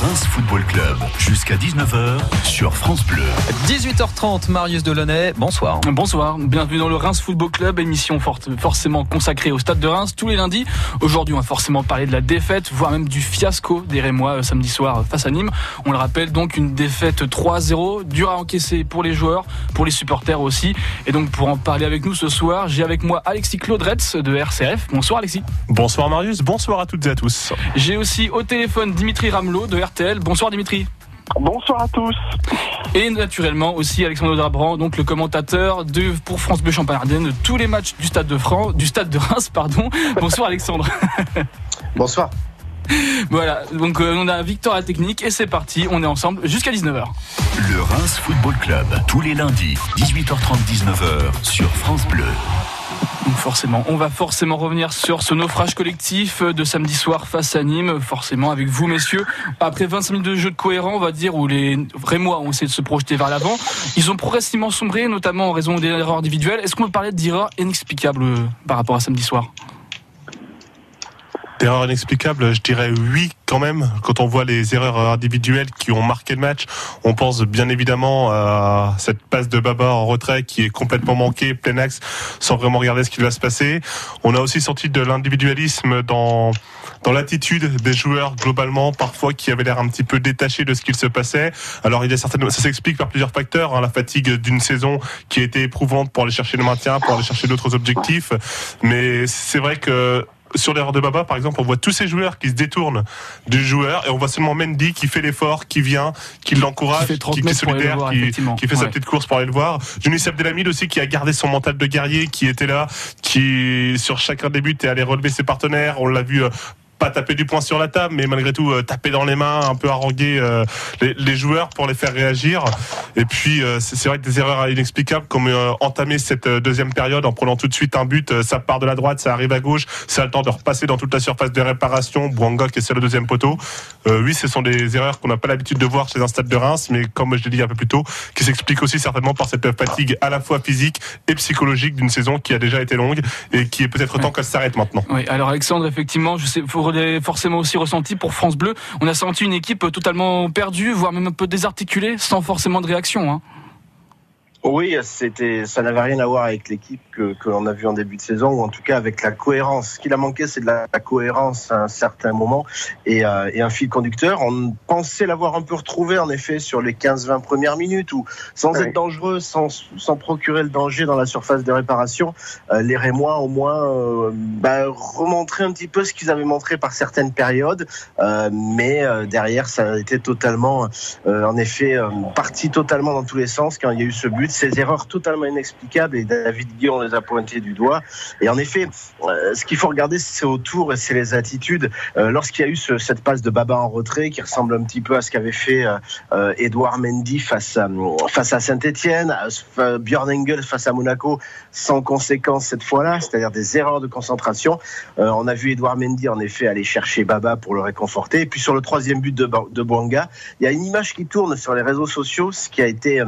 Reims Football Club jusqu'à 19h sur France Bleu. 18h30, Marius Delaunay, bonsoir. Bonsoir, bienvenue dans le Reims Football Club, émission forcément consacrée au stade de Reims tous les lundis. Aujourd'hui, on va forcément parler de la défaite, voire même du fiasco des Rémois euh, samedi soir face à Nîmes. On le rappelle, donc une défaite 3-0, dure à encaisser pour les joueurs, pour les supporters aussi. Et donc pour en parler avec nous ce soir, j'ai avec moi Alexis Claudretz de RCF. Bonsoir Alexis. Bonsoir Marius, bonsoir à toutes et à tous. J'ai aussi au téléphone Dimitri Ramelot de RTL. Bonsoir Dimitri. Bonsoir à tous. Et naturellement aussi Alexandre Drabran, donc le commentateur de pour France Bleu Champagne-Ardenne de tous les matchs du stade de France, du stade de Reims, pardon. Bonsoir Alexandre. Bonsoir. Voilà, donc euh, on a Victor à la technique et c'est parti, on est ensemble jusqu'à 19h. Le Reims Football Club, tous les lundis, 18h30, 19h sur France Bleu. Forcément, on va forcément revenir sur ce naufrage collectif de samedi soir face à Nîmes, forcément avec vous messieurs. Après 25 minutes de jeu de cohérent, on va dire, où les Rémois ont essayé de se projeter vers l'avant, ils ont progressivement sombré, notamment en raison des erreurs individuelles. Est-ce qu'on peut parler d'erreurs inexplicables euh, par rapport à samedi soir? D'erreurs inexplicables, je dirais oui quand même. Quand on voit les erreurs individuelles qui ont marqué le match, on pense bien évidemment à cette passe de Baba en retrait qui est complètement manquée, plein axe, sans vraiment regarder ce qui va se passer. On a aussi senti de l'individualisme dans dans l'attitude des joueurs globalement, parfois qui avaient l'air un petit peu détachés de ce qu'il se passait. Alors il y a certainement, ça s'explique par plusieurs facteurs, hein, la fatigue d'une saison qui a été éprouvante pour aller chercher le maintien, pour aller chercher d'autres objectifs. Mais c'est vrai que sur l'erreur de Baba, par exemple, on voit tous ces joueurs qui se détournent du joueur et on voit seulement Mendy qui fait l'effort, qui vient, qui l'encourage, qui, qui, est solidaire, qui, fait sa petite course pour aller le voir. Younis Abdelhamid aussi qui a gardé son mental de guerrier, qui était là, qui sur chacun des buts est allé relever ses partenaires. On l'a vu euh, pas taper du poing sur la table, mais malgré tout euh, taper dans les mains, un peu haranguer euh, les, joueurs pour les faire réagir. Et puis euh, c'est vrai que des erreurs inexplicables, comme entamer cette deuxième période en prenant tout de suite un but, ça part de la droite, ça arrive à gauche, ça a le temps de repasser dans toute la surface de réparation. Bouanga qui est sur le deuxième poteau. oui, ce sont des erreurs qu'on n'a pas l'habitude de voir chez un stade de Reims, mais comme je l'ai dit un peu plus tôt, qui s'expliquent aussi certainement par cette fatigue à la fois physique et psychologique d'une saison qui a déjà été longue et qui est peut-être temps qu'elle s'arrête maintenant. Oui, alors Alexandre, effectivement, je sais, forcément aussi ressenti pour France Bleu. On a senti une équipe totalement perdue, voire même un peu désarticulée, sans forcément de réaction. Hein. Oui, c'était, ça n'avait rien à voir avec l'équipe que, que l'on a vu en début de saison, ou en tout cas avec la cohérence. Ce qu'il a manqué, c'est de la, cohérence à un certain moment et, euh, et, un fil conducteur. On pensait l'avoir un peu retrouvé, en effet, sur les 15-20 premières minutes, où sans être dangereux, sans, sans procurer le danger dans la surface de réparation, euh, les Rémois, au moins, euh, bah, remontraient un petit peu ce qu'ils avaient montré par certaines périodes, euh, mais euh, derrière, ça a été totalement, en effet, parti totalement dans tous les sens quand il y a eu ce but ces erreurs totalement inexplicables et David Guillaume les a pointé du doigt. Et en effet, euh, ce qu'il faut regarder, c'est autour et c'est les attitudes. Euh, lorsqu'il y a eu cette passe de Baba en retrait qui ressemble un petit peu à ce qu'avait fait euh, Edouard Mendy face à, Saint-Etienne, Björn Engel face à Monaco, sans conséquence cette fois-là, c'est-à-dire des erreurs de concentration. on a vu Edouard Mendy en effet aller chercher Baba pour le réconforter. Et puis sur le troisième but de, de il y a une image qui tourne sur les réseaux sociaux, ce qui a été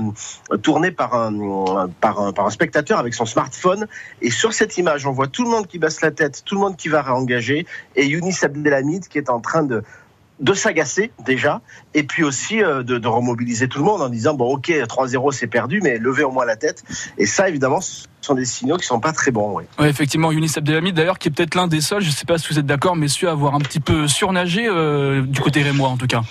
tourné par un, par un, spectateur avec son smartphone. Et sur cette image, on voit tout le monde qui baisse la tête, tout le monde qui va réengager, et Younis Abdelhamid qui est en train de de s'agacer déjà, et puis aussi euh, de, remobiliser tout le monde en disant bon ok 3-0 c'est perdu, mais levez au moins la tête. Et ça évidemment ce sont des signaux qui sont pas très bons. Oui. Effectivement, Younis Abdelhamid d'ailleurs qui est peut-être l'un des seuls, je sais pas si vous êtes d'accord, messieurs, à avoir un petit peu surnagé euh, du côté rémois en tout cas.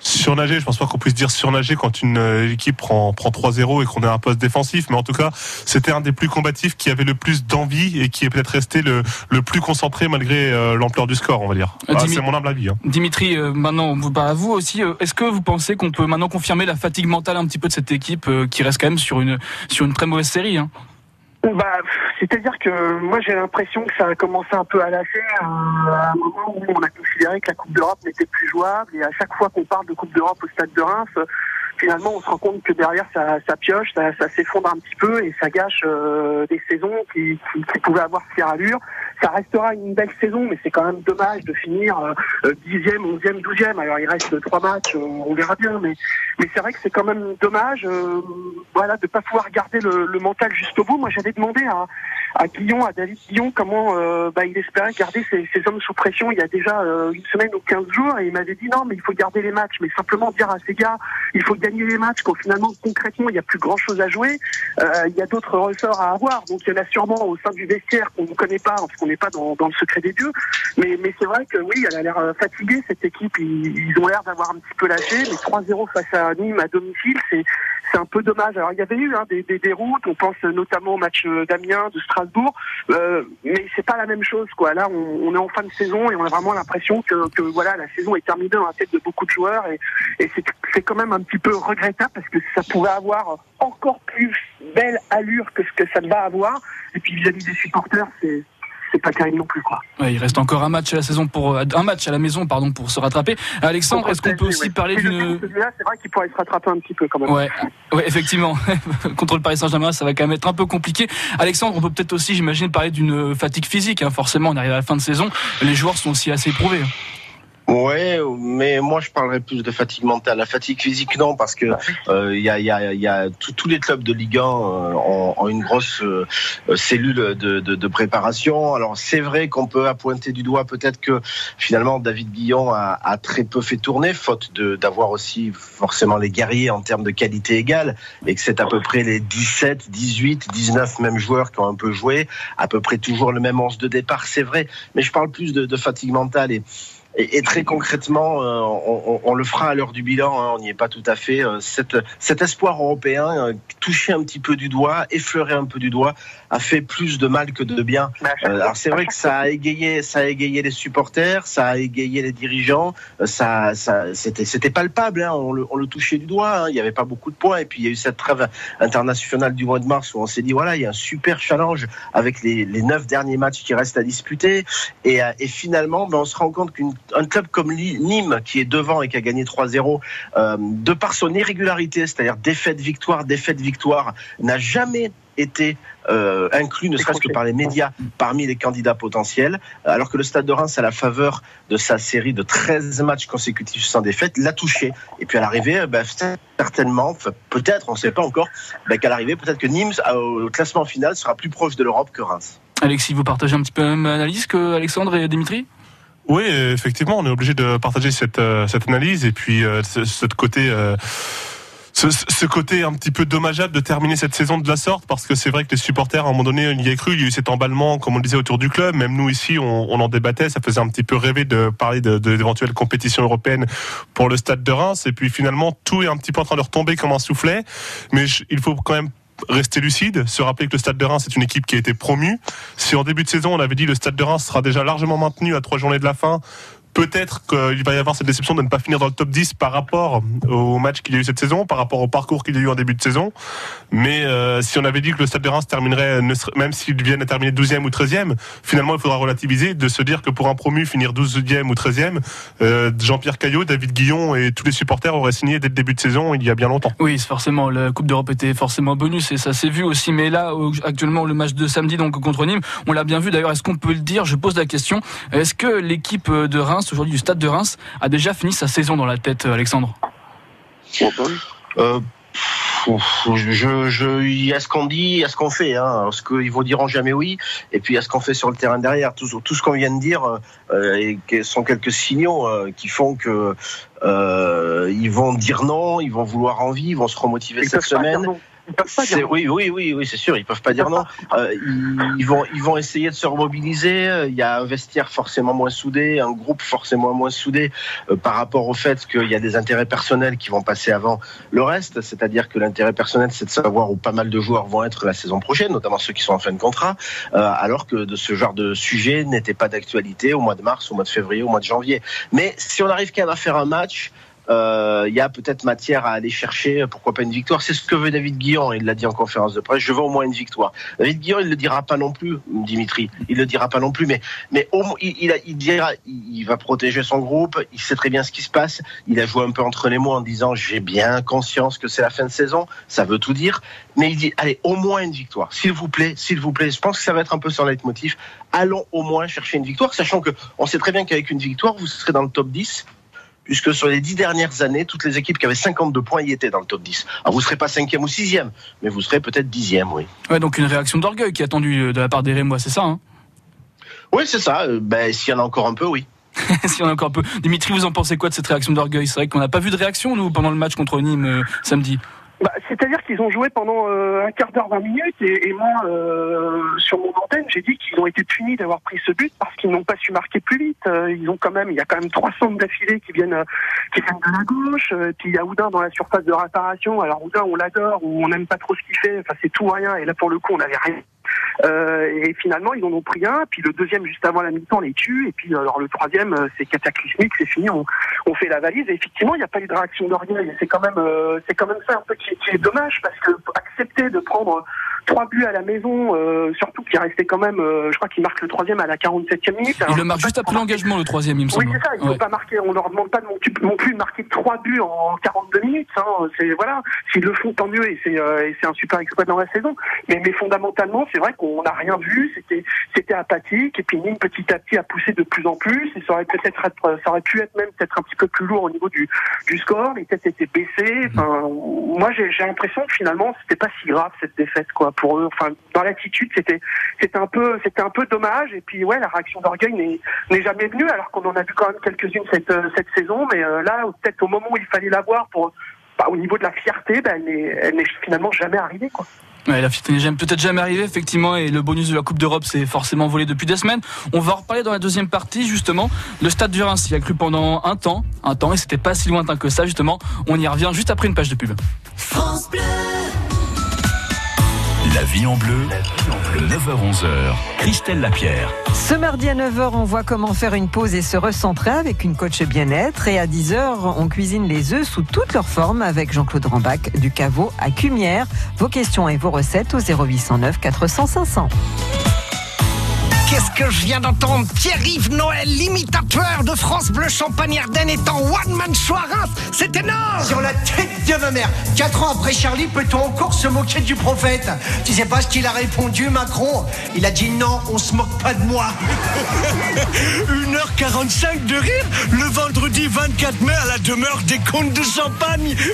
Surnager, je pense pas qu'on puisse dire surnager quand une euh, équipe prend, prend 3-0 et qu'on est à un poste défensif, mais en tout cas, c'était un des plus combatifs qui avait le plus d'envie et qui est peut-être resté le, le plus concentré malgré euh, l'ampleur du score, on va dire. Ah, c'est mon humble avis. Hein. Dimitri, euh, maintenant, à vous aussi. Est-ce que vous pensez qu'on peut maintenant confirmer la fatigue mentale un petit peu de cette équipe qui reste quand même sur une, sur une très mauvaise série hein? Bah, c'est-à-dire que moi j'ai l'impression que ça a commencé un peu à lasser à un moment où on a considéré que la Coupe d'Europe n'était plus jouable et à chaque fois qu'on parle de Coupe d'Europe au Stade de Reims, finalement, on se rend compte que derrière, ça, ça pioche, ça, s'effondre un petit peu et ça gâche euh, des saisons qui, qui, qui, pouvaient avoir fière allure. Ça restera une belle saison, mais c'est quand même dommage de finir euh, dixième, onzième, douzième. Alors, il reste trois matchs, euh, on verra bien, mais, mais c'est vrai que c'est quand même dommage, euh, voilà, de pas pouvoir garder le, le mental jusqu'au bout. Moi, j'avais demandé à à Guillon, à David Guillon, comment euh, bah, il espérait garder ses, ses, hommes sous pression il y a déjà euh, une semaine ou 15 jours, et il m'avait dit non, mais il faut garder les matchs, mais simplement dire à ces gars, il faut gagner les matchs, quand finalement, concrètement, il n'y a plus grand-chose à jouer, euh, il y a d'autres ressorts à avoir, donc il y en a sûrement au sein du vestiaire qu'on ne connaît pas, parce qu'on n'est pas dans, dans, le secret des dieux, mais, mais c'est vrai que oui, elle a l'air fatiguée, cette équipe, ils, ils ont l'air d'avoir un petit peu lâché, mais 3-0 face à Nîmes à domicile, c'est un peu dommage. Alors il y avait eu hein, des, des, déroutes, on pense notamment au match d'Amiens, de Strasbourg, euh, mais c'est pas la même chose quoi. Là, on, est en fin de saison et on a vraiment l'impression que, voilà la saison est terminée dans la tête de beaucoup de joueurs et, c'est quand même un petit peu regrettable parce que ça pourrait avoir encore plus belle allure que ce que ça va avoir. Et puis vis-à-vis -vis des supporters, c'est c'est pas terrible non plus quoi. Ouais, il reste encore un match à la saison pour un match à la maison pardon pour se rattraper. Alexandre, est-ce qu'on peut aussi ouais. parler d'une c'est vrai qu'il pourrait se rattraper un petit peu quand même. Ouais, ouais effectivement. Contre le Paris Saint-Germain, ça va quand même être un peu compliqué. Alexandre, on peut peut-être aussi, j'imagine, parler d'une fatigue phisique. Hein. Forcément, on arrive à la fin de saison, les joueurs sont aussi assez éprouvés. Ouais, mais moi je parlerais plus de fatigue mentale. La fatigue physique non, parce que il euh, y a, y a, y a tous les clubs de Ligue 1 euh, ont, ont, une grosse euh, cellule de, de, de, préparation. Alors c'est vrai qu'on peut appointer du doigt peut-être que finalement David Guillon a, a très peu fait tourner, faute d'avoir aussi forcément les guerriers en termes de qualité égale, et que c'est à peu près les 17, 18, 19 mêmes joueurs qui ont un peu joué, à peu près toujours le même 11 de départ, c'est vrai. Mais je parle plus de, de fatigue mentale et et, et, très concrètement, euh, on, on, le fera à l'heure du bilan, hein, on n'y est pas tout à fait. Euh, cette, cet espoir européen, euh, touché un petit peu du doigt, effleuré un peu du doigt, a fait plus de mal que de bien. Euh, alors c'est vrai que ça a égayé, ça a égayé les supporters, ça a égayé les dirigeants, ça, ça c'était, c'était palpable. Hein, on, le, on, le, touchait du doigt. Hein, il n'y avait pas beaucoup de points. Et puis il y a eu cette trêve internationale du mois de mars où on s'est dit voilà, il y a un super challenge avec les, les neuf derniers matchs qui restent à disputer. Et, et finalement, ben, on se rend compte qu'une un club comme Nîmes, qui est devant et qui a gagné 3-0, euh, de par son irrégularité, c'est-à-dire défaite-victoire, défaite-victoire, n'a jamais été euh, inclus, ne serait-ce que par les médias, parmi les candidats potentiels, alors que le Stade de Reims, à la faveur de sa série de 13 matchs consécutifs sans défaite, l'a touché. Et puis à l'arrivée, ben, certainement, peut-être, on ne sait pas encore, ben, qu'à l'arrivée, peut-être que Nîmes, au classement final, sera plus proche de l'Europe que Reims. Alexis, vous partagez un petit peu la même analyse que Alexandre et Dimitri? Oui, effectivement, on est obligé de partager cette, euh, cette analyse et puis euh, ce, côté. Euh, ce, côté un petit peu dommageable de terminer cette saison de la sorte parce que c'est vrai que les supporters à un moment donné il y a cru il y a eu cet emballement comme on le disait autour du club. Même nous ici on, en débattait. Ça faisait un petit peu rêver de parler de, d'éventuelles compétitions européennes pour le stade de Reims. Et puis finalement tout est un petit peu en train de retomber comme un soufflet. Mais il faut quand même rester lucide, se rappeler que le Stade de Reims c'est une équipe qui a été promue. Si en début de saison on avait dit le Stade de Reims sera déjà largement maintenu à trois journées de la fin, peut-être qu'il va y avoir cette déception de ne pas finir dans le top 10 par rapport au match qu'il y a eu cette saison, par rapport au parcours qu'il y a eu en début de saison. Mais euh, si on avait dit que le Stade de Reims terminerait, même s'il viennent à terminer 12e ou 13e, finalement il faudra relativiser, de se dire que pour un promu finir 12e ou 13e, euh, Jean-Pierre Caillot, David Guillon et tous les supporters auraient signé dès le début de saison il y a bien longtemps. Oui, forcément, la Coupe d'Europe était forcément bonus et ça s'est vu aussi. Mais là, actuellement, le match de samedi donc contre Nîmes, on l'a bien vu. D'ailleurs, est-ce qu'on peut le dire? Je pose la question. Est-ce que l'équipe de Reims aujourd'hui du Stade de Reims a déjà fini sa saison dans la tête, Alexandre euh, je, je, il y a ce qu'on dit, il y a ce qu'on fait. Hein. Ce qu'ils vous diront jamais oui, et puis il y a ce qu'on fait sur le terrain derrière. Tout, tout ce qu'on vient de dire euh, et sont quelques signaux euh, qui font que euh, ils vont dire non, ils vont vouloir envie, ils vont se remotiver Ils cette peuvent pas dire semaine. Non. Ils peuvent pas dire non. Oui, oui, oui, oui, c'est sûr, ils peuvent pas dire non. Euh, ils, ils vont, ils vont essayer de se remobiliser. Il y a un vestiaire forcément moins soudé, un groupe forcément moins soudé euh, par rapport au fait qu'il y a des intérêts personnels qui vont passer avant le reste. C'est-à-dire que l'intérêt personnel, c'est de savoir où pas mal de joueurs vont être la saison prochaine, notamment ceux qui sont en fin de contrat, euh, alors que de ce genre de sujet n'était pas d'actualité au mois de mars, au mois de février, au mois de janvier. Mais si on arrive quand même à faire un match il euh, y a peut-être matière à aller chercher, pourquoi pas une victoire. C'est ce que veut David Guillon, il l'a dit en conférence de presse, je veux au moins une victoire. David Guillon, il le dira pas non plus, Dimitri, il le dira pas non plus, mais, mais il, il va protéger son groupe, il sait très bien ce qui se passe, il a joué un peu entre les mots en disant j'ai bien conscience que c'est la fin de saison, ça veut tout dire, mais il dit allez, au moins une victoire, s'il vous plaît, s'il vous plaît, je pense que ça va être un peu son leitmotiv, allons au moins chercher une victoire, sachant que on sait très bien qu'avec une victoire, vous serez dans le top 10, puisque sur les dix dernières années, toutes les équipes qui avaient 52 points y étaient dans le top 10. Alors vous serez pas cinquième ou sixième, mais vous serez peut-être dixième, oui. Ouais, donc une réaction d'orgueil qui est attendue euh, de la part des Rémois, c'est ça hein? Oui, c'est ça. Euh, Ben, s'il y en a encore un peu, oui. Si on a encore un peu. Dimitri, vous en pensez quoi de cette réaction d'orgueil? C'est vrai qu'on n'a pas vu de réaction, nous, pendant le match contre Nîmes euh, samedi. Bah, C'est-à-dire qu'ils ont joué pendant euh, un quart d'heure, 20 minutes, et, et moi, euh, sur mon antenne, j'ai dit qu'ils ont été punis d'avoir pris ce but parce qu'ils n'ont pas su marquer plus vite. Euh, ils ont quand même, il y a quand même trois centres d'affilée qui viennent, euh, qui viennent de la gauche. euh, puis il y a Oudin dans la surface de réparation. Alors Oudin, on l'adore ou on n'aime pas trop ce qu'il fait. Enfin, c'est tout ou rien. Et là, pour le coup, on n'avait rien. Euh, et finalement, ils en ont pris un. Puis le deuxième, juste avant la mi-temps, les tue. Et puis alors le troisième, euh, c'est cataclysmique, c'est fini. On, on fait la valise. Et effectivement, il n'y a pas eu de réaction d'orgueil. Et C'est quand même, euh, c'est quand même ça un peu qui, qui est dommage parce que accepter de prendre trois buts à la maison, euh, surtout qu'il restait quand même, euh, je crois qu'il marque le troisième à la 47e minute. Il Alors, le marque juste après l'engagement, le troisième, il me Oui, semble. c'est ça. Il ne Ouais. faut pas marquer. On leur demande pas non, non plus de marquer trois buts en 42 minutes. Hein. C'est voilà. S'ils le font, tant mieux. Et c'est euh, un super exploit dans la saison. Mais, mais fondamentalement, c'est vrai qu'on n'a rien vu. C'était c'était apathique. Et puis Nîmes petit à petit a poussé de plus en plus. Et ça aurait peut-être être- ça aurait pu être même peut-être un petit peu plus lourd au niveau du du score. Les têtes étaient baissées. Enfin, moi, j'ai j'ai l'impression que finalement, c'était pas si grave cette défaite quoi pour eux. Enfin, dans l'attitude, c'était c'était un peu c'était un peu dommage. Et puis ouais, la réaction d'orgueil n'est n'est jamais venue, alors qu'on en a vu quand même quelques-unes cette, euh, cette saison. Mais euh, là, peut-être au moment où il fallait l'avoir pour bah, au niveau de la fierté, bah, elle n'est elle n'est finalement jamais arrivée. Quoi. Ouais, la fierté n'est peut-être jamais arrivée, effectivement, et le bonus de la Coupe d'Europe s'est forcément volé depuis des semaines. On va en reparler dans la deuxième partie, justement. Le stade du Reims y a cru pendant un temps, un temps, et c'était pas si lointain que ça, justement. On y revient juste après une page de pub. La vie en bleu, 9h-11h, Christelle Lapierre. Ce mardi à 9h, on voit comment faire une pause et se recentrer avec une coach bien-être. Et à 10h, on cuisine les œufs sous toutes leurs formes avec Jean-Claude Rambac du caveau à Cumière. Vos questions et vos recettes au 0809 400 500. Qu'est-ce que je viens d'entendre? Pierre-Yves Noël, l'imitateur de France Bleu Champagne Ardenne, est en one-man show à Reims. C'est énorme Sur la tête de ma mère. Quatre ans après Charlie, peut-on encore se moquer du prophète? Tu sais pas ce qu'il a répondu, Macron? Il a dit non, on se moque pas de moi. 1h45 de rire le vendredi 24 mai à la demeure des comtes de Champagne.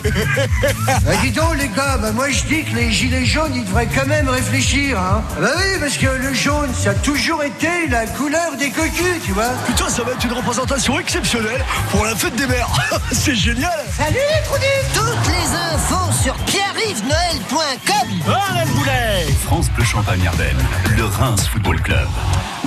Bah, dis donc, les gars, bah, moi je dis que les gilets jaunes, ils devraient quand même réfléchir. Hein. Bah oui, parce que le jaune, ça a toujours été la couleur des cocus, tu vois. Putain, ça va être une représentation exceptionnelle pour la fête des mères. C'est génial. Salut les Toutes les infos sur Boulet. France Bleu Champagne Ardenne, le Reims Football Club.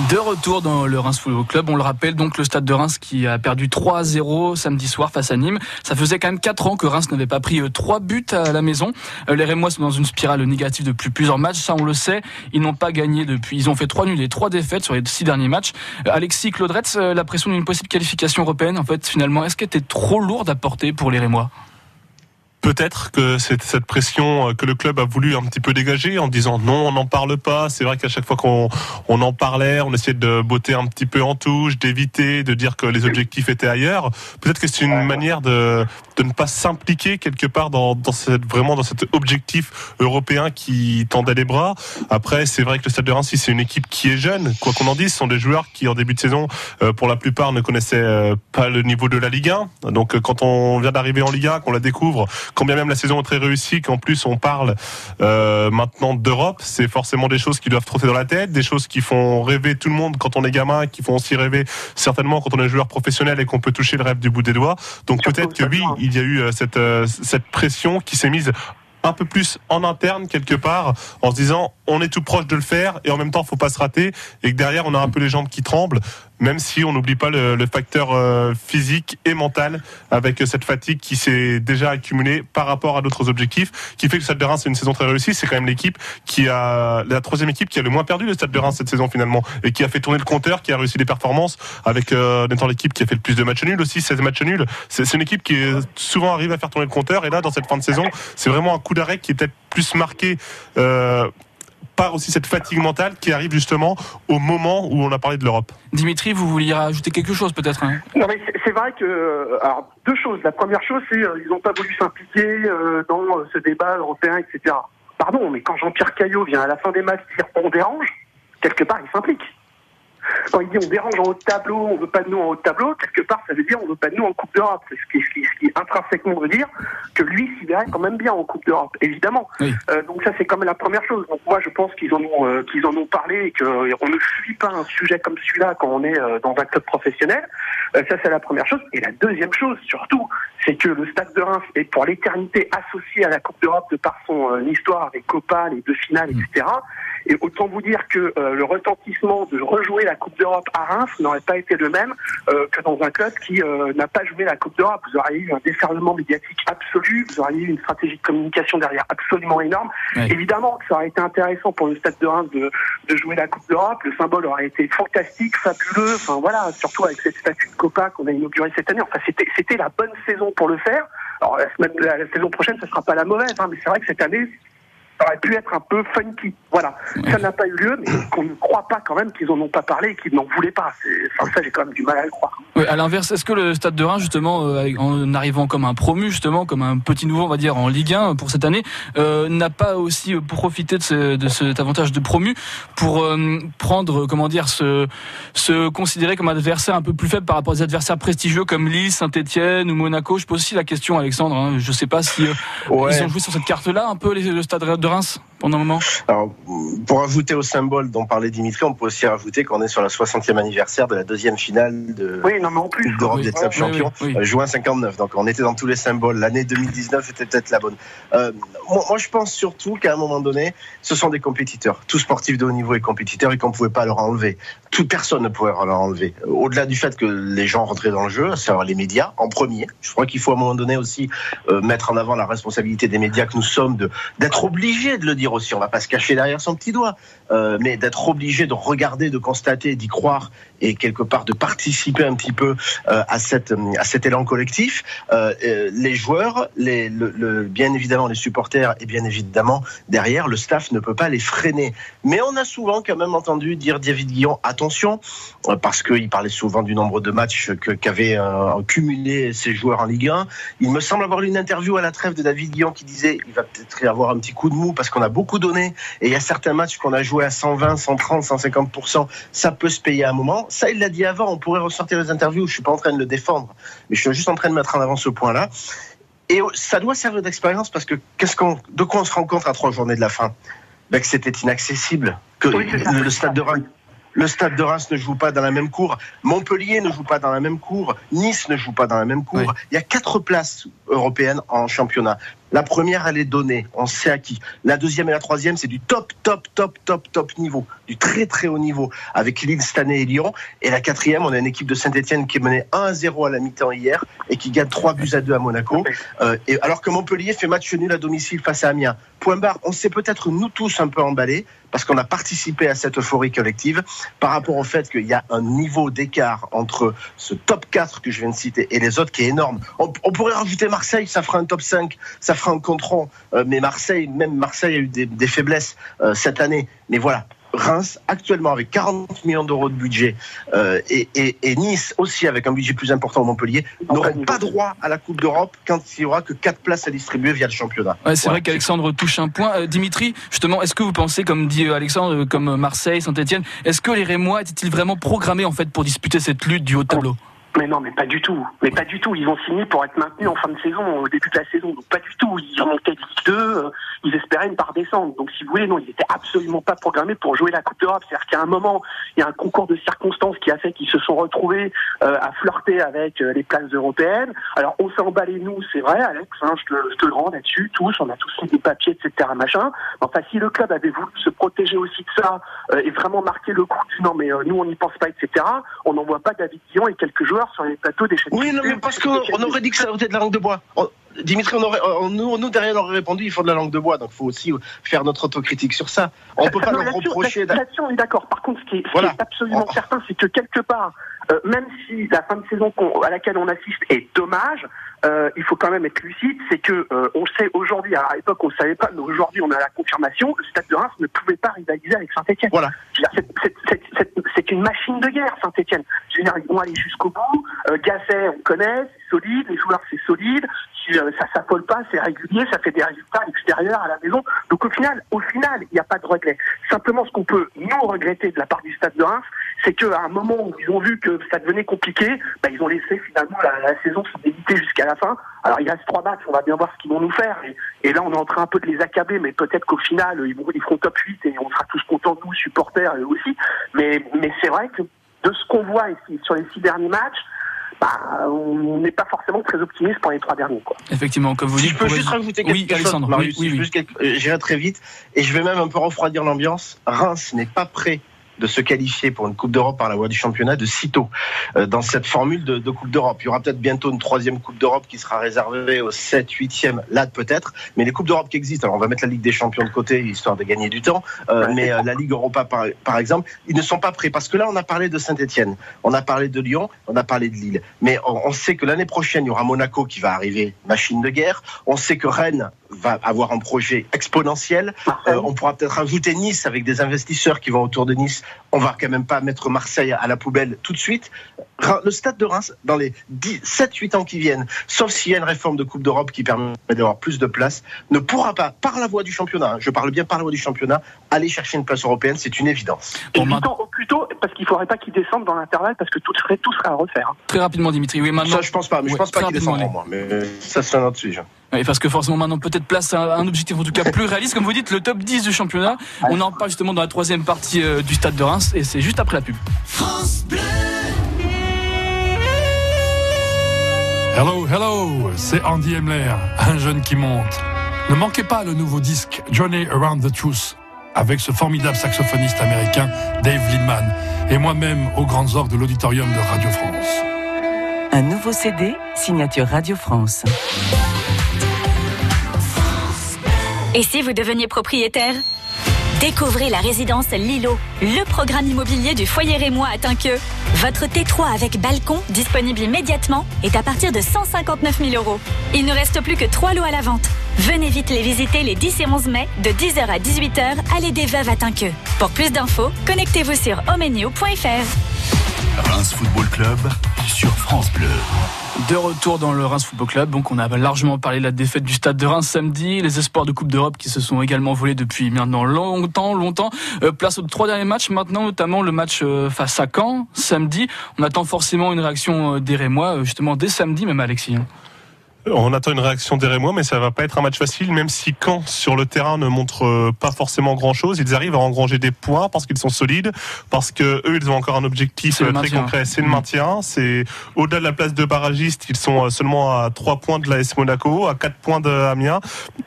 De retour dans le Reims Football Club, on le rappelle donc le stade de Reims qui a perdu 3-0 samedi soir face à Nîmes. Ça faisait quand même 4 ans que Reims n'avait pas pris 3 buts à la maison. Euh, Les Rémois sont dans une spirale négative depuis plusieurs matchs, ça on le sait. Ils n'ont pas gagné depuis, ils ont fait 3 nuls et 3 défaites sur les 6 derniers matchs. Euh, Alexis Claudretz, euh, la pression d'une possible qualification européenne, en fait finalement, est-ce qu'elle était trop lourde à porter pour les Rémois? Peut-être que c'est cette pression euh, que le club a voulu un petit peu dégager en disant non, on n'en parle pas. C'est vrai qu'à chaque fois qu'on on en parlait, on essayait de botter un petit peu en touche, d'éviter, de dire que les objectifs étaient ailleurs. Peut-être que c'est une manière de, de ne pas s'impliquer quelque part dans, dans cette, vraiment dans cet objectif européen qui tendait les bras. Après, c'est vrai que le Stade de Reims, c'est une équipe qui est jeune. Quoi qu'on en dise, ce sont des joueurs qui, en début de saison, euh, pour la plupart, ne connaissaient euh, pas le niveau de la Ligue 1. Donc, quand on vient d'arriver en Ligue 1, qu'on la découvre, quand bien même la saison est très réussie, qu'en plus on parle euh, maintenant d'Europe, c'est forcément des choses qui doivent trotter dans la tête, des choses qui font rêver tout le monde quand on est gamin, qui font aussi rêver certainement quand on est joueur professionnel et qu'on peut toucher le rêve du bout des doigts. Donc peut-être que oui, il y a eu euh, cette, euh, cette pression qui s'est mise un peu plus en interne quelque part en se disant on est tout proche de le faire et en même temps faut pas se rater et que derrière on a un peu les jambes qui tremblent même si on n'oublie pas le, le facteur euh, physique et mental avec cette fatigue qui s'est déjà accumulée par rapport à d'autres objectifs qui fait que le Stade de Reims c'est une saison très réussie. C'est quand même l'équipe qui a la troisième équipe qui a le moins perdu le Stade de Reims cette saison finalement et qui a fait tourner le compteur qui a réussi des performances avec euh, étant l'équipe qui a fait le plus de matchs nuls aussi 16 matchs nuls. C'est c'est une équipe qui est souvent arrive à faire tourner le compteur. Et là dans cette fin de saison c'est vraiment un coup d'arrêt qui est peut-être plus marqué euh, par aussi cette fatigue mentale qui arrive justement au moment où on a parlé de l'Europe. Dimitri, vous vouliez rajouter quelque chose peut-être hein? Non mais c'est- vrai que euh, alors deux choses. La première chose c'est euh, ils n'ont pas voulu s'impliquer euh, dans euh, ce débat européen, etc. Pardon, mais quand Jean-Pierre Caillot vient à la fin des matchs dire on dérange, quelque part il s'implique. Quand il dit on dérange en haut de tableau, on veut pas de nous en haut de tableau, quelque part ça veut dire on veut pas de nous en Coupe d'Europe. C'est ce qui, ce qui, ce qui intrinsèquement veut dire que lui s'y verrait quand même bien en Coupe d'Europe, évidemment. Oui. Euh, donc ça c'est quand même la première chose. Donc moi je pense qu'ils en ont euh, qu'ils en ont parlé et qu'on ne fuit pas un sujet comme celui-là quand on est euh, dans un club professionnel. Euh, ça c'est la première chose. Et la deuxième chose surtout, c'est que le Stade de Reims est pour l'éternité associé à la Coupe d'Europe de par son euh, histoire avec Copa, les deux finales, etc. Et autant vous dire que euh, le retentissement de rejouer la Coupe d'Europe à Reims n'aurait pas été le même euh, que dans un club qui euh, n'a pas joué la Coupe d'Europe. Vous auriez eu un déferlement médiatique absolu, vous auriez eu une stratégie de communication derrière absolument énorme. Évidemment que ça aurait été intéressant pour le Stade de Reims de, de jouer la Coupe d'Europe. Le symbole aurait été fantastique, fabuleux. Enfin voilà, surtout avec cette statue de Copa qu'on a inaugurée cette année. Enfin c'était c'était la bonne saison pour le faire. Alors la, semaine, la, la saison prochaine, ce sera pas la mauvaise, hein, mais c'est vrai que cette année, ça aurait pu être un peu funky. Voilà, ça n'a pas eu lieu, mais qu'on ne croit pas quand même qu'ils en ont pas parlé et qu'ils n'en voulaient pas. Enfin ça, j'ai quand même du mal à le croire. Ouais, à l'inverse, est-ce que le Stade de Reims, justement, euh, en arrivant comme un promu, justement, comme un petit nouveau, on va dire, en Ligue 1 pour cette année, euh, n'a pas aussi euh, profité de, ce- de cet avantage de promu pour euh, prendre, comment dire, se, se considérer comme un adversaire un peu plus faible par rapport aux adversaires prestigieux comme Lille, Saint-Etienne ou Monaco? Je pose aussi la question, Alexandre. Hein, je sais pas si euh, Ouais. ils ont joué sur cette carte-là un peu les- le Stade de Reims pendant un moment. Alors, pour ajouter au symbole dont parlait Dimitri, on peut aussi rajouter qu'on est sur la 60e anniversaire de la deuxième finale de Oui, non mais en plus. Coupe d'Europe Oui. des clubs Oui, champions, oui, oui. euh, juin 59. Donc on était dans tous les symboles. L'année 2019 était peut-être la bonne. Euh, moi, moi, je pense surtout qu'à un moment donné, ce sont des compétiteurs. Tout sportif de haut niveau est compétiteur et qu'on ne pouvait pas leur enlever. Toute personne ne pouvait leur enlever. Au-delà du fait que les gens rentraient dans le jeu, c'est-à-dire les médias en premier. Je crois qu'il faut à un moment donné aussi euh, mettre en avant la responsabilité des médias que nous sommes de d'être obligés de le dire aussi. On va pas se cacher derrière son petit doigt, euh, mais d'être obligé de regarder, de constater, d'y croire et quelque part de participer un petit peu euh, à cette à cet élan collectif. Euh, les joueurs, les, le, le- bien évidemment les supporters et bien évidemment derrière le staff ne peut pas les freiner. Mais on a souvent quand même entendu dire David Guillon attention parce qu'il parlait souvent du nombre de matchs qu'avaient euh, cumulé ces joueurs en Ligue 1. Il me semble avoir lu une interview à la trêve de David Guillon qui disait il va peut-être y avoir un petit coup de mou parce qu'on a beaucoup donné et il y a certains matchs qu'on a joué à 120, 130, 150 ça peut se payer à un moment. Ça, il l'a dit avant. On pourrait ressortir les interviews. Je suis pas en train de le défendre, mais je suis juste en train de mettre en avant ce point-là. Et ça doit servir d'expérience parce que qu'est-ce qu'on, de quoi on se rend compte à trois journées de la fin? Ben, Que c'était inaccessible, que Oui, c'est ça. le, stade de. Le stade de Reims ne joue pas dans la même cour. Montpellier ne joue pas dans la même cour. Nice ne joue pas dans la même cour. Oui. Il y a quatre places européennes en championnat. La première, elle est donnée. On sait à qui. La deuxième et la troisième, c'est du top, top, top, top, top niveau. Du très, très haut niveau. Avec Lille, Stanley et Lyon. Et la quatrième, on a une équipe de Saint-Etienne qui est menée 1 à 0 à la mi-temps hier et qui gagne 3 buts à 2 à Monaco. Euh, et alors que Montpellier fait match nul à domicile face à Amiens. Point barre, on s'est peut-être nous tous un peu emballés parce qu'on a participé à cette euphorie collective par rapport au fait qu'il y a un niveau d'écart entre ce top 4 que je viens de citer et les autres qui est énorme. On, pourrait rajouter Marseille, ça fera un top 5, ça fera un contron. Euh, mais Marseille, même Marseille a eu des, des faiblesses euh, cette année. Mais voilà. Reims, actuellement avec 40 millions d'euros de budget, euh, et, et, et Nice aussi avec un budget plus important au Montpellier, n'auront pas droit à la Coupe d'Europe quand il y aura que 4 places à distribuer via le championnat. Ouais, c'est Voilà. vrai qu'Alexandre touche un point. Euh, Dimitri, justement, est-ce que vous pensez, comme dit euh, Alexandre, comme Marseille, Saint-Etienne, est-ce que les Rémois étaient-ils vraiment programmés en fait pour disputer cette lutte du haut de tableau? Mais non, mais pas du tout. Mais pas du tout. Ils ont signé pour être maintenus en fin de saison, au début de la saison. Donc pas du tout. Ils remontaient de Ligue 2, euh, ils espéraient une part descendre. Donc si vous voulez, non, ils étaient absolument pas programmés pour jouer la Coupe d'Europe. C'est-à-dire qu'à un moment, il y a un concours de circonstances qui a fait qu'ils se sont retrouvés euh, à flirter avec euh, les places européennes. Alors on s'est emballé nous, c'est vrai, Alex, hein, je, te, le rends là-dessus, tous, on a tous fait des papiers, etc. Machin. Enfin, si le club avait voulu se protéger aussi de ça et vraiment marquer le coup non, mais nous on n'y pense pas, etc. On n'envoie pas David Guillon et quelques joueurs sur les plateaux des chaînes. Oui, non, mais parce qu'on aurait dit que ça était de la langue de bois. On- Dimitri, on aurait, on- nous, nous, derrière, on aurait répondu, il faut de la langue de bois. Donc, il faut aussi faire notre autocritique sur ça. On peut pas Non, leur reprocher. là- Là-dessus, on est d'accord. Par contre, ce qui est, ce Voilà. qui est absolument Oh. certain, c'est que quelque part, euh, même si la fin de saison à laquelle on assiste est dommage, euh, il faut quand même être lucide. C'est que euh, on sait aujourd'hui, à l'époque on ne savait pas, mais aujourd'hui on a la confirmation. Le Stade de Reims ne pouvait pas rivaliser avec Saint-Etienne. Voilà. C'est une machine de guerre, Saint-Etienne. Ils vont aller jusqu'au bout. Euh, Gasset, on connaît, c'est solide. Les joueurs, c'est solide. Si, euh, ça s'affole pas, c'est régulier, ça fait des résultats à l'extérieur, à la maison. Donc au final, au final, il n'y a pas de regret. Simplement, ce qu'on peut nous regretter de la part du Stade de Reims, c'est qu'à un moment où ils ont vu que ça devenait compliqué, bah, ils ont laissé finalement la, saison se débiter jusqu'à la fin. Alors il reste trois matchs, on va bien voir ce qu'ils vont nous faire. Et, là, on est en train un peu de les accabler, mais peut-être qu'au final, ils, vont, ils feront top 8 et on sera tous contents, nous, supporters aussi. Mais, mais c'est vrai que de ce qu'on voit ici sur les six derniers matchs, bah, on n'est pas forcément très optimiste pour les trois derniers. Quoi. Effectivement, comme vous dites. Je peux juste rajouter quelque oui, chose, Alexandre, Marius, oui, oui, euh, J'irai très vite et je vais même un peu refroidir l'ambiance. Reims n'est pas prêt de se qualifier pour une Coupe d'Europe par la voie du championnat de sitôt euh, dans cette formule de, de Coupe d'Europe. Il y aura peut-être bientôt une troisième Coupe d'Europe qui sera réservée au 7, 8e, là peut-être, mais les Coupes d'Europe qui existent, alors on va mettre la Ligue des Champions de côté histoire de gagner du temps, euh, mais euh, la Ligue Europa par, par, exemple, ils ne sont pas prêts parce que là on a parlé de Saint-Etienne, on a parlé de Lyon, on a parlé de Lille, mais on, on sait que l'année prochaine il y aura Monaco qui va arriver, machine de guerre, on sait que Rennes va avoir un projet exponentiel. Euh, on pourra peut-être ajouter Nice avec des investisseurs qui vont autour de Nice. On va quand même pas mettre Marseille à la poubelle tout de suite. Le stade de Reims, dans les 7-8 ans qui viennent, sauf s'il y a une réforme de Coupe d'Europe qui permet d'avoir plus de place, ne pourra pas, par la voie du championnat, hein, je parle bien par la voie du championnat, aller chercher une place européenne, c'est une évidence. Et plutôt, plutôt, parce qu'il ne faudrait pas qu'ils descendent dans l'intervalle, parce que tout serait, tout serait à refaire. Très rapidement, Dimitri. Oui, maintenant. Ça, je pense pas, mais je pense pas qu'ils descendront, moi. Mais ça, c'est un autre sujet. Oui, parce que forcément maintenant peut-être place à un objectif en tout cas plus réaliste, comme vous dites, le top 10 du championnat. On en parle justement dans la troisième partie euh, du stade de Reims et c'est juste après la pub. France Bleu Hello, hello, c'est Andy Emler, un jeune qui monte. Ne manquez pas le nouveau disque Journey Around the Truth avec ce formidable saxophoniste américain Dave Lindman et moi-même aux grandes orgues de l'auditorium de Radio France. Un nouveau CD, signature Radio France. Et si vous deveniez propriétaire? Découvrez la résidence Lilo, le programme immobilier du foyer Rémois à Tinqueux. Votre T3 avec balcon, disponible immédiatement, est à partir de 159 000 euros. Il ne reste plus que trois lots à la vente. Venez vite les visiter les 10 et 11 mai, de 10h à 18h, à des Veuves à Tinqueux. Pour plus d'infos, connectez-vous sur omenio.fr. Reims Football Club sur France Bleu. De retour dans le Reims Football Club, donc on a largement parlé de la défaite du Stade de Reims samedi, les espoirs de Coupe d'Europe qui se sont également volés depuis maintenant longtemps, longtemps. Euh, place aux trois derniers matchs maintenant, notamment le match euh, face à Caen samedi. On attend forcément une réaction euh, des Rémois, justement dès samedi, même Alexis. On attend une réaction des Rémois, mais ça va pas être un match facile, même si Caen sur le terrain ne montre euh, pas forcément grand chose. Ils arrivent à engranger des points parce qu'ils sont solides, parce que eux, ils ont encore un objectif euh, très concret, c'est le mmh. maintien. C'est au-delà de la place de barragiste, ils sont euh, seulement à 3 points de l'AS Monaco, à 4 points de Amiens.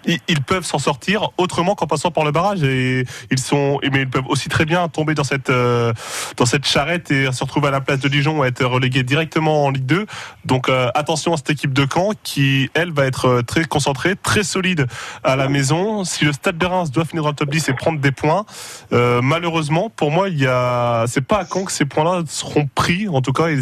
Ils peuvent s'en sortir autrement qu'en passant par le barrage et ils sont, mais ils peuvent aussi très bien tomber dans cette dans cette charrette et se retrouver à la place de Dijon ou être relégués directement en Ligue 2. Donc attention à cette équipe de Caen qui elle, va être euh, très concentrée, très solide à la maison. Si le Stade de Reims doit finir dans le top 10 et prendre des points, euh, malheureusement, pour moi, il y a, c'est pas à quand que ces points-là seront pris. En tout cas, il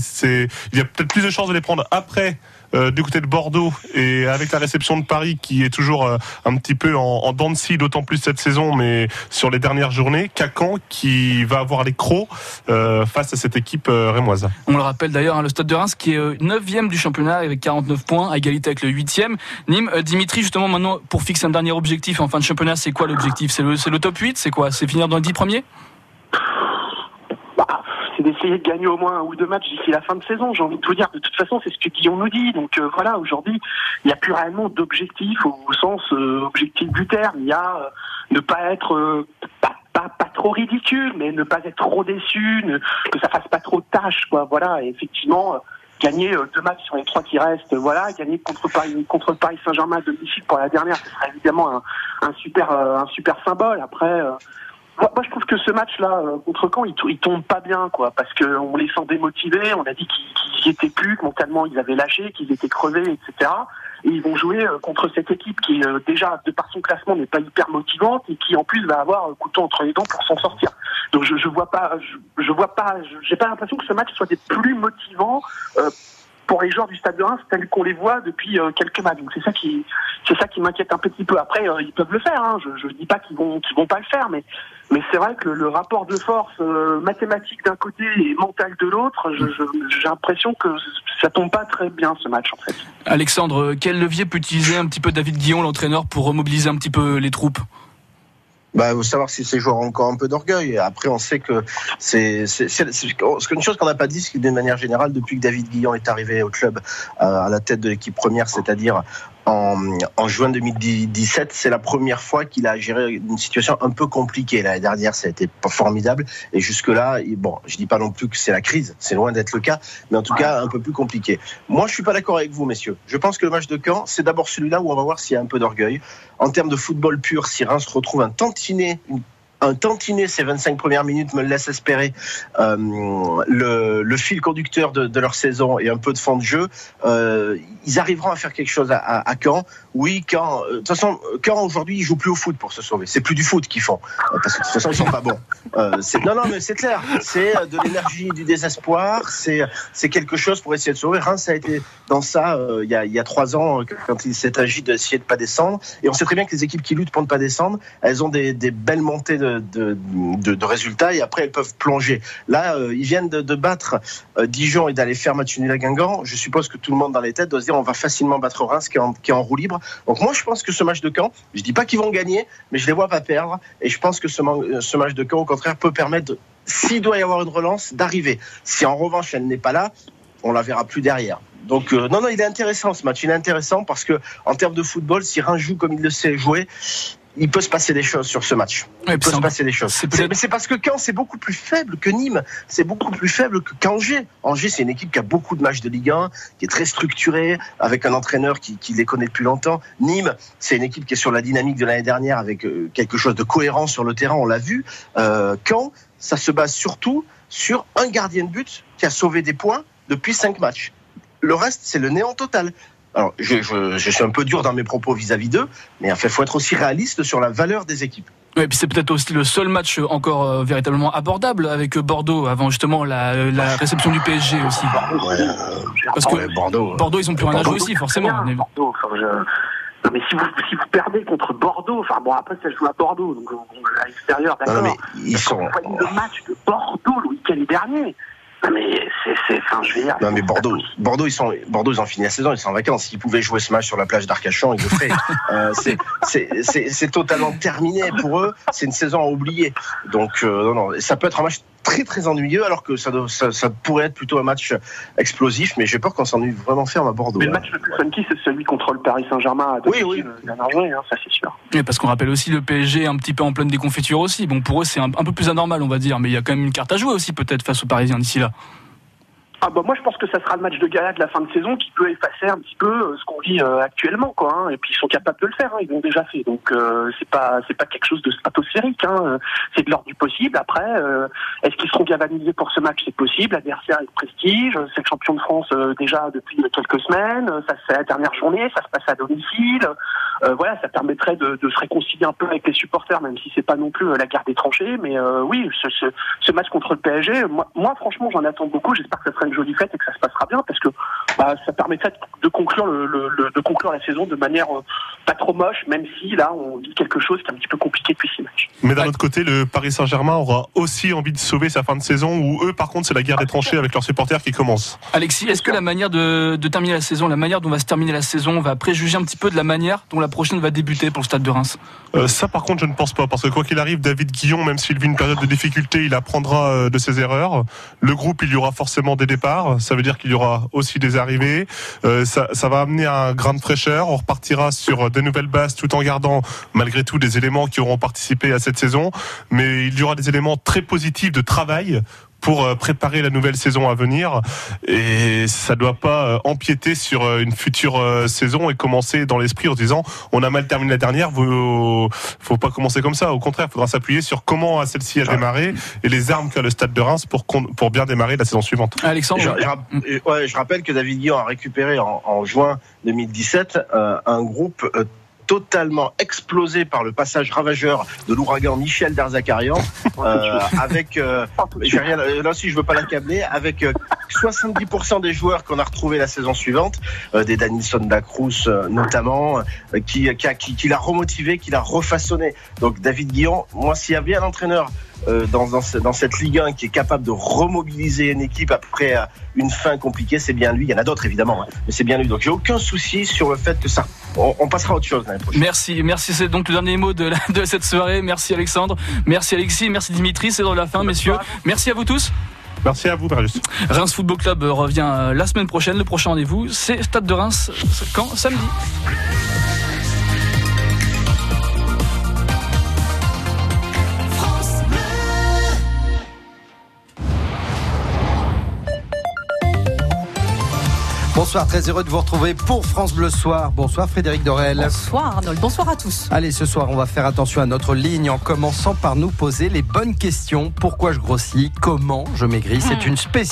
y a peut-être plus de chances de les prendre après euh, du côté de Bordeaux et avec la réception de Paris qui est toujours euh, un petit peu en, en dents de scie, d'autant plus cette saison, mais sur les dernières journées, Cacan qui va avoir les crocs euh, face à cette équipe rémoise. On le rappelle d'ailleurs, hein, le Stade de Reims qui est 9 du championnat avec 49 points, à égalité avec le 8e. Nîmes, Dimitri, justement maintenant pour fixer un dernier objectif en fin de championnat, c'est quoi l'objectif? C'est le, le top 8 C'est quoi? C'est finir dans les 10 premiers? C'est d'essayer de gagner au moins un ou deux matchs d'ici la fin de saison. J'ai envie de vous dire, de toute façon, c'est ce que Guillaume nous dit. Donc euh, voilà, aujourd'hui, il n'y a plus réellement d'objectif au, sens euh, objectif du terme. Il y a euh, ne pas être pas, pas, trop ridicule, mais ne pas être trop déçu, que ça fasse pas trop de tâches, quoi. Voilà, et effectivement gagner deux matchs sur les trois qui restent, voilà, gagner contre Paris, contre Paris Saint-Germain à domicile pour la dernière, ce sera évidemment un, un super, un super symbole. Après, moi, je trouve que ce match-là euh, contre Caen, il, il, tombe pas bien, quoi, parce qu'on les sent démotivés. On a dit qu'ils n'y étaient plus, que mentalement ils avaient lâché, qu'ils étaient crevés, etc. Et ils vont jouer euh, contre cette équipe qui, euh, déjà, de par son classement, n'est pas hyper motivante et qui, en plus, va avoir un couteau entre les dents pour s'en sortir. Donc, je, je vois pas, je, je vois pas, j'ai pas l'impression que ce match soit des plus motivants pour les joueurs du Stade de Reims tels qu'on les voit depuis euh, quelques matchs. Donc c'est ça qui c'est ça qui m'inquiète un petit peu. Après, euh, ils peuvent le faire. Hein. Je ne dis pas qu'ils vont qu'ils vont pas le faire, mais mais c'est vrai que le, rapport de force euh, mathématique d'un côté et mental de l'autre, j'ai l'impression que ça tombe pas très bien ce match en fait. Alexandre, quel levier peut utiliser un petit peu David Guillon, l'entraîneur, pour remobiliser un petit peu les troupes? Bah, faut savoir si ces joueurs ont encore un peu d'orgueil. Après, on sait que c'est une chose qu'on n'a pas dit, c'est que d'une manière générale, depuis que David Guillon est arrivé au club euh, à la tête de l'équipe première, c'est-à-dire en, juin 2017, c'est la première fois qu'il a géré une situation un peu compliquée. L'année dernière, ça a été formidable. Et jusque-là, bon, je dis pas non plus que c'est la crise, c'est loin d'être le cas, mais en tout cas, un peu plus compliqué. Moi, je suis pas d'accord avec vous, messieurs. Je pense que le match de Caen, c'est d'abord celui-là où on va voir s'il y a un peu d'orgueil. En termes de football pur, si Reims retrouve un tantinet, une- un tantinet ces 25 premières minutes me laisse espérer euh, le, le fil conducteur de, de leur saison et un peu de fond de jeu. Euh, ils arriveront à faire quelque chose à, à, à Caen. Oui, Caen. euh, De toute façon, Caen aujourd'hui, ils jouent plus au foot pour se sauver. C'est plus du foot qu'ils font euh, parce que de toute façon, ils sont pas bons. Euh, non, non, mais c'est clair. C'est euh, de l'énergie, du désespoir. C'est quelque chose pour essayer de sauver. Reims a été dans ça il y, a, il y a trois ans quand il s'est agi d'essayer de pas descendre. Et on sait très bien que les équipes qui luttent pour ne pas descendre, elles ont des, des belles montées de, de, résultats et après elles peuvent plonger. Là, euh, ils viennent de, battre euh, Dijon et d'aller faire match nul à Guingamp. Je suppose que tout le monde dans les têtes doit se dire on va facilement battre Reims qui est en, qui est en roue libre. Donc moi je pense que ce match de Caen, je dis pas qu'ils vont gagner, mais je les vois pas perdre. Et je pense que ce, man- ce match de Caen au contraire peut permettre, s'il doit y avoir une relance, d'arriver. Si en revanche elle n'est pas là, on la verra plus derrière. Donc euh, non non il est intéressant ce match, il est intéressant parce que en termes de football, si Reims joue comme il le sait jouer, il peut se passer des choses sur ce match. Ouais, Il peut se un- passer des choses. Mais c'est parce que Caen, c'est beaucoup plus faible que Nîmes. C'est beaucoup plus faible que qu'Angers. Angers, c'est une équipe qui a beaucoup de matchs de Ligue 1, qui est très structurée, avec un entraîneur qui, qui les connaît depuis longtemps. Nîmes, c'est une équipe qui est sur la dynamique de l'année dernière, avec euh, quelque chose de cohérent sur le terrain, on l'a vu. Euh, Caen, ça se base surtout sur un gardien de but qui a sauvé des points depuis cinq matchs. Le reste, c'est le néant total. Alors, je, je, je suis un peu dur dans mes propos vis-à-vis d'eux, mais il faut être aussi réaliste sur la valeur des équipes. Ouais, et puis c'est peut-être aussi le seul match encore euh, véritablement abordable avec euh, Bordeaux avant justement la, la réception du PSG aussi. Parce que Ouais, Bordeaux, euh, Bordeaux, ils ont plus rien à jouer aussi, forcément. Bien, Bordeaux, enfin, je- Non, mais si vous, si vous perdez contre Bordeaux, enfin bon, après ça joue à Bordeaux, donc on- à l'extérieur, d'accord. non, mais ils sont. vous voyez le match de Bordeaux le week-end dernier, non, mais c'est, enfin, je veux dire. Non mais Bordeaux, Bordeaux ils sont, Bordeaux ils ont fini la saison, ils sont en vacances. S'ils pouvaient jouer ce match sur la plage d'Arcachon, ils le feraient. Euh, c'est totalement terminé pour eux. C'est une saison à oublier. Donc euh, non non, ça peut être un match très très ennuyeux alors que ça, doit- ça, ça pourrait être plutôt un match explosif. Mais j'ai peur qu'on s'ennuie vraiment ferme à Bordeaux. Mais le hein. match le plus funky, c'est celui contre le Paris Saint-Germain à Oui, oui. euh, dernière journée, hein, ça c'est sûr. Ouais, parce qu'on rappelle aussi le PSG un petit peu en pleine déconfiture aussi. Bon, pour eux, c'est un, un peu plus anormal, on va dire, mais il y a quand même une carte à jouer aussi peut-être face aux Parisiens d'ici là. Ah bah moi je pense que ça sera le match de gala de la fin de saison qui peut effacer un petit peu euh, ce qu'on vit euh, actuellement quoi. hein. Et puis ils sont capables de le faire, hein, ils l'ont déjà fait. Donc euh, c'est pas c'est pas quelque chose de stratosphérique. Hein. Euh, C'est de l'ordre du possible. Après, euh, est-ce qu'ils seront galvanisés pour ce match? C'est possible. L'adversaire est prestige. euh, C'est le champion de France euh, déjà depuis quelques semaines. Euh, Ça fait la dernière journée. Ça se passe à domicile. Euh, voilà, ça permettrait de, de se réconcilier un peu avec les supporters, même si c'est pas non plus euh, la guerre des tranchées. Mais euh, oui, ce, ce, ce match contre le PSG, moi, moi franchement, j'en attends beaucoup. J'espère que ça sera une jolie fête et que ça se passera bien, parce que bah, ça permettrait de conclure le, le- le- de conclure la saison de manière euh, pas trop moche, même si là on vit quelque chose qui est un petit peu compliqué depuis six matchs. Mais d'un autre côté, le Paris Saint-Germain aura aussi envie de sauver sa fin de saison où eux, par contre, c'est la guerre des tranchées avec leurs supporters qui commence. Alexis, est-ce que la manière de, de terminer la saison, la manière dont va se terminer la saison, va préjuger un petit peu de la manière dont la prochaine va débuter pour le Stade de Reims? Euh, ça, par contre, je ne pense pas, parce que quoi qu'il arrive, David Guillon, même s'il vit une période de difficulté, il apprendra euh, de ses erreurs. Le groupe, il y aura forcément des départs. Ça veut dire qu'il y aura aussi des arrivées. Euh, ça, ça va amener un grain de fraîcheur. On repartira sur de nouvelles bases, tout en gardant malgré tout des éléments qui auront participé à cette saison. Mais il y aura des éléments très positifs de travail pour euh, préparer la nouvelle saison à venir. Et ça doit pas euh, empiéter sur euh, une future saison et commencer dans l'esprit en se disant on a mal terminé la dernière vous faut pas commencer comme ça. Au contraire il faudra s'appuyer sur comment celle-ci a démarré et les armes qu'a le stade de Reims pour pour bien démarrer la saison suivante. Alexandre Je, je rapp- ouais, je rappelle que David Guillon a récupéré en, en juin 2017 euh, un groupe euh, totalement explosé par le passage ravageur de l'ouragan Michel Derzakarian euh, avec euh, j'ai rien là aussi je veux pas l'accabler avec euh, 70% des joueurs qu'on a retrouvés la saison suivante euh, des Danilson Dacruz euh, notamment euh, qui qui, qui qui l'a remotivé qui l'a refaçonné donc David Guillon moi s'il y a bien un entraîneur euh, dans, dans, ce- dans cette Ligue 1 qui est capable de remobiliser une équipe après euh, une fin compliquée, c'est bien lui. Il y en a d'autres évidemment, hein, mais c'est bien lui. Donc j'ai aucun souci sur le fait que ça on, on passera à autre chose l'année prochaine. Merci, merci. C'est donc le dernier mot de, la- de cette soirée. Merci Alexandre, merci Alexis, merci Dimitri. C'est dans la fin, messieurs. Merci à vous tous. Merci à vous, Marius. Reims Football Club revient euh, la semaine prochaine. Le prochain rendez-vous, c'est Stade de Reims. Quand? Samedi. Bonsoir, très heureux de vous retrouver pour France Bleu Soir. Bonsoir Frédéric Dorel. Bonsoir Arnold, bonsoir à tous. Allez, ce soir, on va faire attention à notre ligne en commençant par nous poser les bonnes questions. Pourquoi je grossis? Comment je maigris? C'est une spéciale